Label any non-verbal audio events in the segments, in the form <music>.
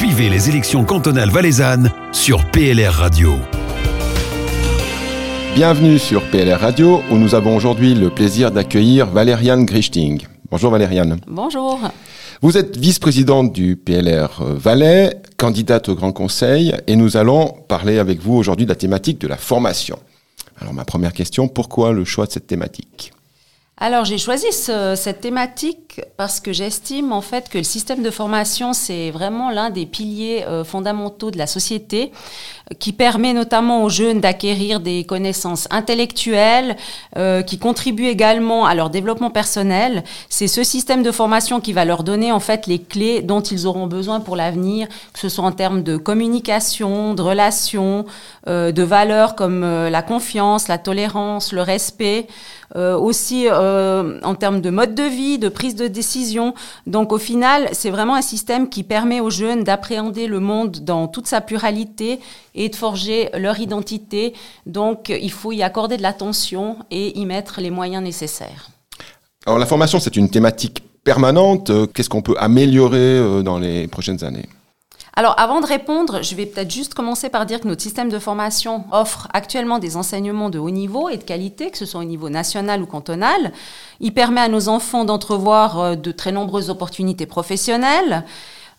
Suivez les élections cantonales valaisannes sur PLR Radio. Bienvenue sur PLR Radio où nous avons aujourd'hui le plaisir d'accueillir Valériane Grichting. Bonjour Valériane. Bonjour. Vous êtes vice-présidente du PLR Valais, candidate au Grand Conseil et nous allons parler avec vous aujourd'hui de la thématique de la formation. Alors ma première question, pourquoi le choix de cette thématique? Alors j'ai choisi cette thématique parce que j'estime en fait que le système de formation c'est vraiment l'un des piliers euh, fondamentaux de la société qui permet notamment aux jeunes d'acquérir des connaissances intellectuelles euh, qui contribuent également à leur développement personnel. C'est ce système de formation qui va leur donner en fait les clés dont ils auront besoin pour l'avenir, que ce soit en termes de communication, de relations, euh, de valeurs comme la confiance, la tolérance, le respect. Euh, aussi euh, en termes de mode de vie, de prise de décision. Donc au final, c'est vraiment un système qui permet aux jeunes d'appréhender le monde dans toute sa pluralité et de forger leur identité. Donc il faut y accorder de l'attention et y mettre les moyens nécessaires. Alors la formation, c'est une thématique permanente. Qu'est-ce qu'on peut améliorer euh, dans les prochaines années? Alors, avant de répondre, je vais peut-être juste commencer par dire que notre système de formation offre actuellement des enseignements de haut niveau et de qualité, que ce soit au niveau national ou cantonal. Il permet à nos enfants d'entrevoir euh, de très nombreuses opportunités professionnelles.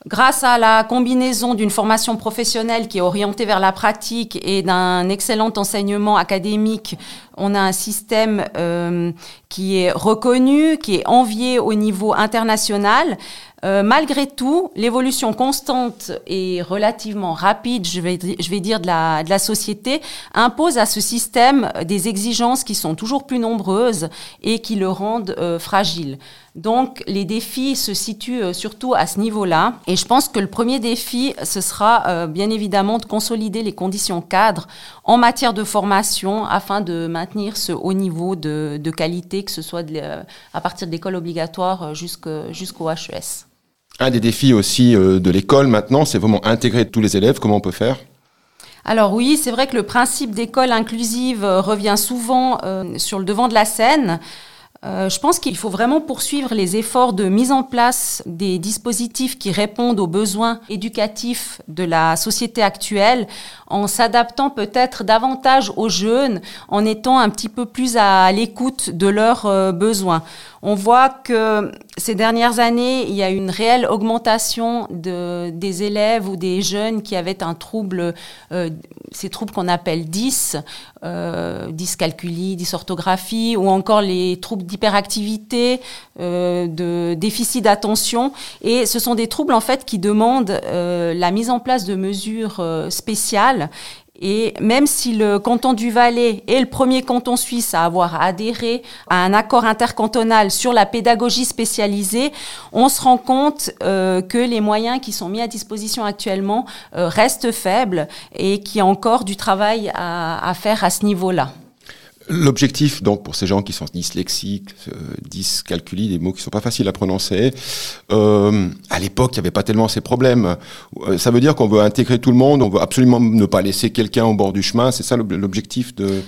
Grâce à la combinaison d'une formation professionnelle qui est orientée vers la pratique et d'un excellent enseignement académique, on a un système euh, qui est reconnu, qui est envié au niveau international. Euh, malgré tout, l'évolution constante et relativement rapide, je vais, dire, de la, société, impose à ce système des exigences qui sont toujours plus nombreuses et qui le rendent euh, fragile. Donc, les défis se situent euh, surtout à ce niveau-là. Et je pense que le premier défi, ce sera bien évidemment de consolider les conditions cadres en matière de formation afin de maintenir ce haut niveau de, de qualité, que ce soit à partir de l'école obligatoire jusqu'au HES. Un des défis aussi euh, de l'école maintenant, c'est vraiment intégrer tous les élèves. Comment on peut faire? Alors oui, c'est vrai que le principe d'école inclusive euh, revient souvent euh, sur le devant de la scène. Je pense qu'il faut vraiment poursuivre les efforts de mise en place des dispositifs qui répondent aux besoins éducatifs de la société actuelle en s'adaptant peut-être davantage aux jeunes, en étant un petit peu plus à l'écoute de leurs besoins. On voit que ces dernières années, il y a une réelle augmentation de, des élèves ou des jeunes qui avaient un trouble, euh, ces troubles qu'on appelle 10, euh, dyscalculie, dysorthographie, ou encore les troubles d'hyperactivité, euh, de déficit d'attention. Et ce sont des troubles en fait qui demandent euh, la mise en place de mesures euh, spéciales et même si le canton du Valais est le premier canton suisse à avoir adhéré à un accord intercantonal sur la pédagogie spécialisée, on se rend compte euh, que les moyens qui sont mis à disposition actuellement euh, restent faibles et qu'il y a encore du travail à, à faire à ce niveau-là. L'objectif, donc, pour ces gens qui sont dyslexiques, euh, des mots qui sont pas faciles à prononcer, euh, à l'époque, il n'y avait pas tellement ces problèmes. Euh, ça veut dire qu'on veut intégrer tout le monde, on veut absolument ne pas laisser quelqu'un au bord du chemin. C'est ça l'objectif de,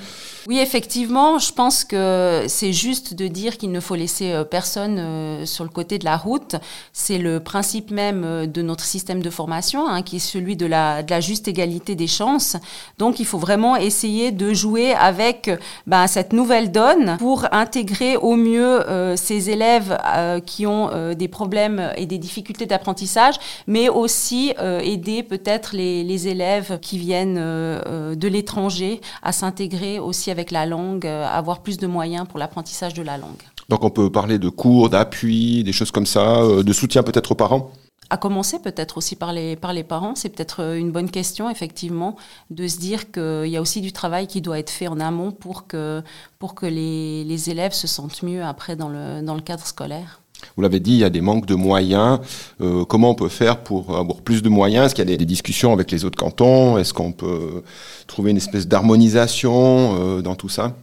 oui, effectivement, je pense que c'est juste de dire qu'il ne faut laisser euh, personne euh, sur le côté de la route. C'est le principe même euh, de notre système de formation, hein, qui est celui de la, de la, juste égalité des chances. Donc, il faut vraiment essayer de jouer avec ben, cette nouvelle donne pour intégrer au mieux ces élèves qui ont des problèmes et des difficultés d'apprentissage, mais aussi aider peut-être les, les, élèves qui viennent de l'étranger à s'intégrer aussi avec la langue, euh, avoir plus de moyens pour l'apprentissage de la langue. Donc on peut parler de cours, d'appui, des choses comme ça, euh, de soutien peut-être aux parents? À commencer peut-être aussi par les, par les parents, c'est peut-être euh, une bonne question, effectivement, de se dire qu'il y a aussi du travail qui doit être fait en amont pour que, pour que les, les élèves se sentent mieux après dans le, dans le cadre scolaire. Vous l'avez dit, il y a des manques de moyens. Euh, comment on peut faire pour avoir plus de moyens? Est-ce qu'il y a des, discussions avec les autres cantons? Est-ce qu'on peut trouver une espèce d'harmonisation euh, dans tout ça?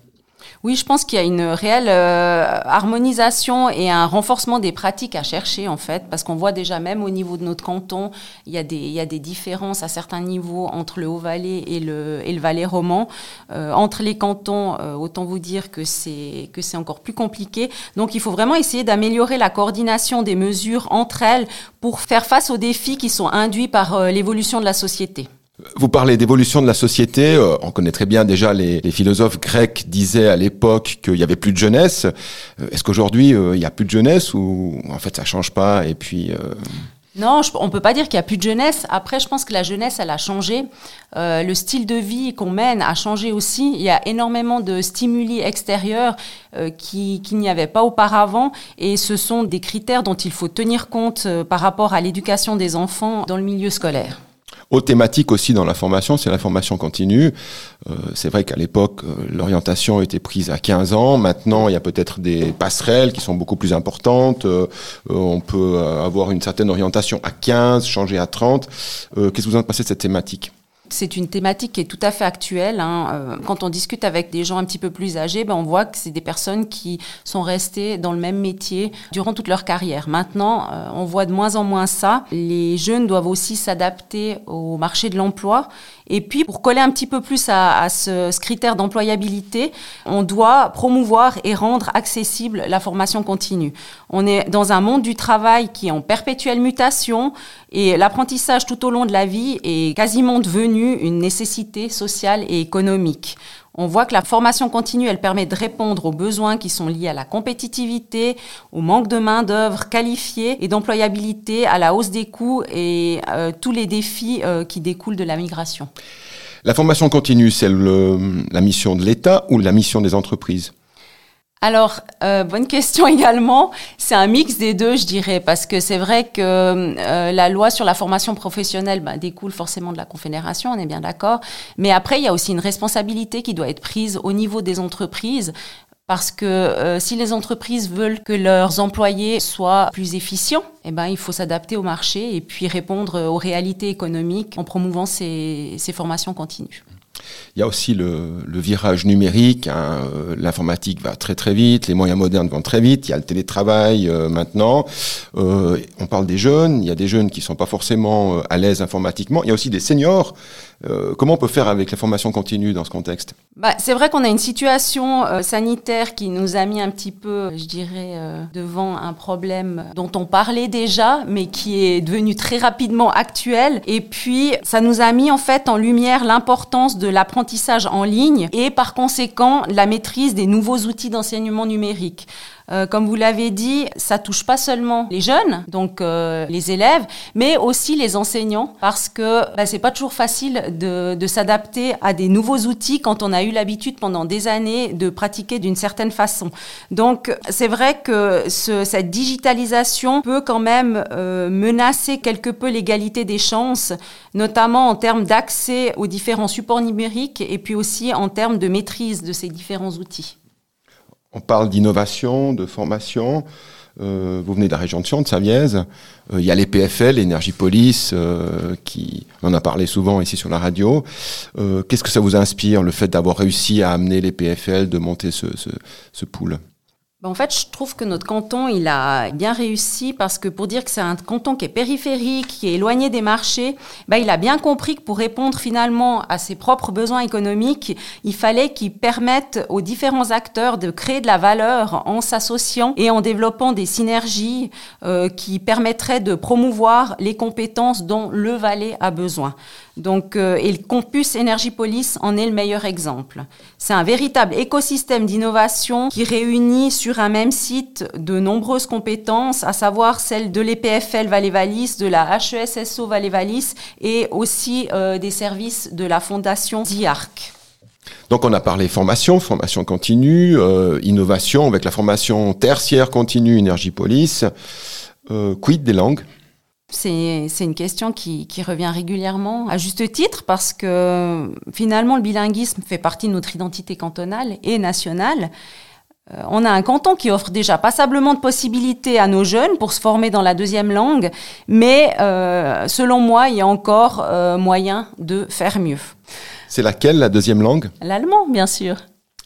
Oui, je pense qu'il y a une réelle euh, harmonisation et un renforcement des pratiques à chercher en fait, parce qu'on voit déjà même au niveau de notre canton, il y a des, il y a des différences à certains niveaux entre le Haut-Valais et le, et le Valais roman. Euh, entre les cantons, euh, autant vous dire que c'est que c'est encore plus compliqué. Donc il faut vraiment essayer d'améliorer la coordination des mesures entre elles pour faire face aux défis qui sont induits par l'évolution de la société. Vous parlez d'évolution de la société. Euh, on connaît très bien déjà les, philosophes grecs disaient à l'époque qu'il y avait plus de jeunesse. Euh, est-ce qu'aujourd'hui euh, il y a plus de jeunesse ou en fait ça change pas et puis non, je, on peut pas dire qu'il y a plus de jeunesse. Après, je pense que la jeunesse, elle a changé. Le style de vie qu'on mène a changé aussi. Il y a énormément de stimuli extérieurs qui qu'il n'y avait pas auparavant, et ce sont des critères dont il faut tenir compte par rapport à l'éducation des enfants dans le milieu scolaire. Autre thématique aussi dans la formation, c'est la formation continue. Euh, c'est vrai qu'à l'époque, euh, l'orientation était prise à 15 ans. Maintenant, il y a peut-être des passerelles qui sont beaucoup plus importantes. Euh, on peut avoir une certaine orientation à 15, changer à 30. Qu'est-ce que vous en pensez de cette thématique? C'est une thématique qui est tout à fait actuelle. Hein. Euh, quand on discute avec des gens un petit peu plus âgés, ben on voit que c'est des personnes qui sont restées dans le même métier durant toute leur carrière. Maintenant, euh, on voit de moins en moins ça. Les jeunes doivent aussi s'adapter au marché de l'emploi et puis, pour coller un petit peu plus à, ce, critère d'employabilité, on doit promouvoir et rendre accessible la formation continue. On est dans un monde du travail qui est en perpétuelle mutation et l'apprentissage tout au long de la vie est quasiment devenu une nécessité sociale et économique. On voit que la formation continue, elle permet de répondre aux besoins qui sont liés à la compétitivité, au manque de main-d'œuvre qualifiée et d'employabilité, à la hausse des coûts et euh, tous les défis euh, qui découlent de la migration. La formation continue, c'est la mission de l'État ou la mission des entreprises? Alors, euh, bonne question <laughs> également. C'est un mix des deux, je dirais, parce que c'est vrai que euh, la loi sur la formation professionnelle bah, découle forcément de la Confédération, on est bien d'accord. Mais après, il y a aussi une responsabilité qui doit être prise au niveau des entreprises. Parce que euh, si les entreprises veulent que leurs employés soient plus efficients, eh ben, il faut s'adapter au marché et puis répondre aux réalités économiques en promouvant ces, ces formations continues. Il y a aussi le, virage numérique. Hein, euh, l'informatique va très très vite, les moyens modernes vont très vite. Il y a le télétravail euh, maintenant. Euh, on parle des jeunes. Il y a des jeunes qui sont pas forcément à l'aise informatiquement. Il y a aussi des seniors comment on peut faire avec la formation continue dans ce contexte? Bah, C'est vrai qu'on a une situation sanitaire qui nous a mis un petit peu, je dirais, devant un problème dont on parlait déjà, mais qui est devenu très rapidement actuel. Et puis, ça nous a mis en fait en lumière l'importance de l'apprentissage en ligne et par conséquent la maîtrise des nouveaux outils d'enseignement numérique. Euh, comme vous l'avez dit, ça touche pas seulement les jeunes, donc euh, les élèves, mais aussi les enseignants, parce que bah, c'est pas toujours facile de, de s'adapter à des nouveaux outils quand on a eu l'habitude pendant des années de pratiquer d'une certaine façon. Donc c'est vrai que ce, cette digitalisation peut quand même euh, menacer quelque peu l'égalité des chances, notamment en termes d'accès aux différents supports numériques et puis aussi en termes de maîtrise de ces différents outils. On parle d'innovation, de formation. Euh, vous venez de la région de Sion, de. Euh, il y a les PFL, l'Énergie Police, euh, qui on en a parlé souvent ici sur la radio. Qu'est-ce que ça vous inspire, le fait d'avoir réussi à amener les PFL, de monter ce, ce, ce pool? En fait, je trouve que notre canton, il a bien réussi parce que pour dire que c'est un canton qui est périphérique, qui est éloigné des marchés, ben, il a bien compris que pour répondre finalement à ses propres besoins économiques, il fallait qu'il permette aux différents acteurs de créer de la valeur en s'associant et en développant des synergies euh, qui permettraient de promouvoir les compétences dont le Valais a besoin. Donc, euh, et le campus Énergie-Police en est le meilleur exemple. C'est un véritable écosystème d'innovation qui réunit sur un même site de nombreuses compétences, à savoir celles de l'EPFL Valais-Valis, de la HESSO Valais-Valis et aussi euh, des services de la fondation DIARC. Donc on a parlé formation, formation continue, euh, innovation avec la formation tertiaire continue Énergie Police. quid des langues? C'est une question qui, revient régulièrement, à juste titre, parce que finalement, le bilinguisme fait partie de notre identité cantonale et nationale. Euh, on a un canton qui offre déjà passablement de possibilités à nos jeunes pour se former dans la deuxième langue, mais euh, selon moi, il y a encore euh, moyen de faire mieux. C'est laquelle, la deuxième langue? L'allemand, bien sûr.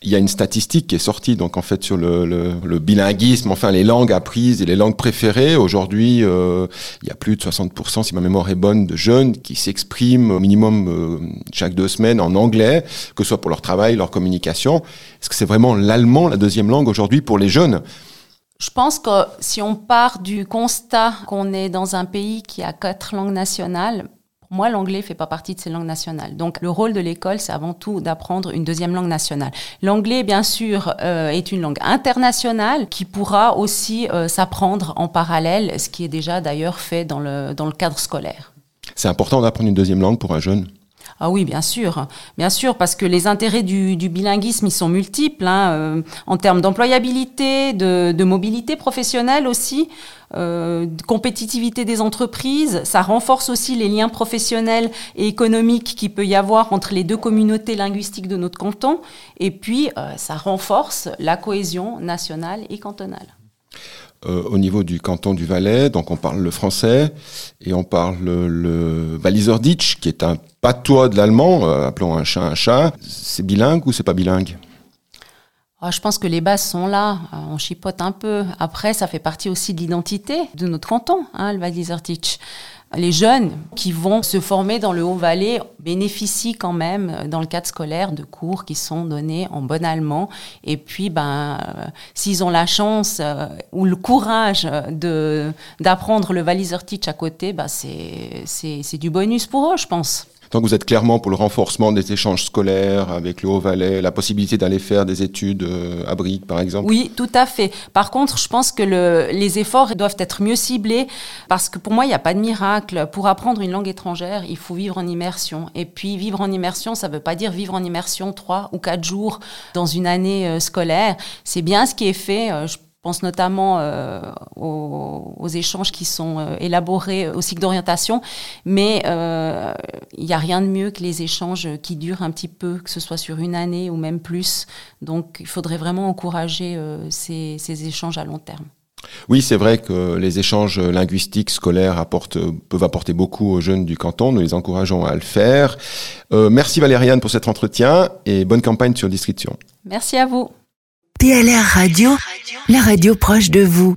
Il y a une statistique qui est sortie donc en fait sur le, le, bilinguisme, enfin les langues apprises et les langues préférées. Aujourd'hui, euh, il y a plus de 60%, si ma mémoire est bonne, de jeunes qui s'expriment au minimum euh, chaque deux semaines en anglais, que ce soit pour leur travail, leur communication. Est-ce que c'est vraiment l'allemand la deuxième langue aujourd'hui pour les jeunes? Je pense que si on part du constat qu'on est dans un pays qui a quatre langues nationales, moi, l'anglais fait pas partie de ces langues nationales. Donc, le rôle de l'école, c'est avant tout d'apprendre une deuxième langue nationale. L'anglais, bien sûr, euh, est une langue internationale qui pourra aussi euh, s'apprendre en parallèle, ce qui est déjà d'ailleurs fait dans le, dans le cadre scolaire. C'est important d'apprendre une deuxième langue pour un jeune? Ah oui, bien sûr, bien sûr, parce que les intérêts du, bilinguisme, ils sont multiples, hein, euh, en termes d'employabilité, de, mobilité professionnelle aussi, euh, de compétitivité des entreprises. Ça renforce aussi les liens professionnels et économiques qu'il peut y avoir entre les deux communautés linguistiques de notre canton. Et puis, euh, ça renforce la cohésion nationale et cantonale. Euh, au niveau du canton du Valais, donc on parle le français et on parle le, le qui est un patois de l'allemand, euh, appelons un chat un chat. C'est bilingue ou c'est pas bilingue? Ah, je pense que les bases sont là, euh, on chipote un peu. Après, ça fait partie aussi de l'identité de notre canton, hein, le Ditch les jeunes qui vont se former dans le Haut-Valais bénéficient quand même, euh, dans le cadre scolaire, de cours qui sont donnés en bon allemand. Et puis, ben, euh, s'ils ont la chance euh, ou le courage de d'apprendre le Teach à côté, ben, c'est du bonus pour eux, je pense. Donc vous êtes clairement pour le renforcement des échanges scolaires avec le Haut-Valais, la possibilité d'aller faire des études euh, à Brique, par exemple Oui, tout à fait. Par contre, je pense que le, les efforts doivent être mieux ciblés parce que pour moi, il n'y a pas de miracle. Pour apprendre une langue étrangère, il faut vivre en immersion. Et puis, vivre en immersion, ça ne veut pas dire vivre en immersion trois ou quatre jours dans une année euh, scolaire. C'est bien ce qui est fait. Euh, pense notamment euh, aux, échanges qui sont euh, élaborés au cycle d'orientation, mais euh, il n'y a rien de mieux que les échanges qui durent un petit peu, que ce soit sur une année ou même plus. Donc il faudrait vraiment encourager ces, échanges à long terme. Oui, c'est vrai que les échanges linguistiques scolaires apportent, peuvent apporter beaucoup aux jeunes du canton. Nous les encourageons à le faire. merci Valériane pour cet entretien et bonne campagne sur Discussion. Merci à vous. PLR Radio, la radio proche de vous.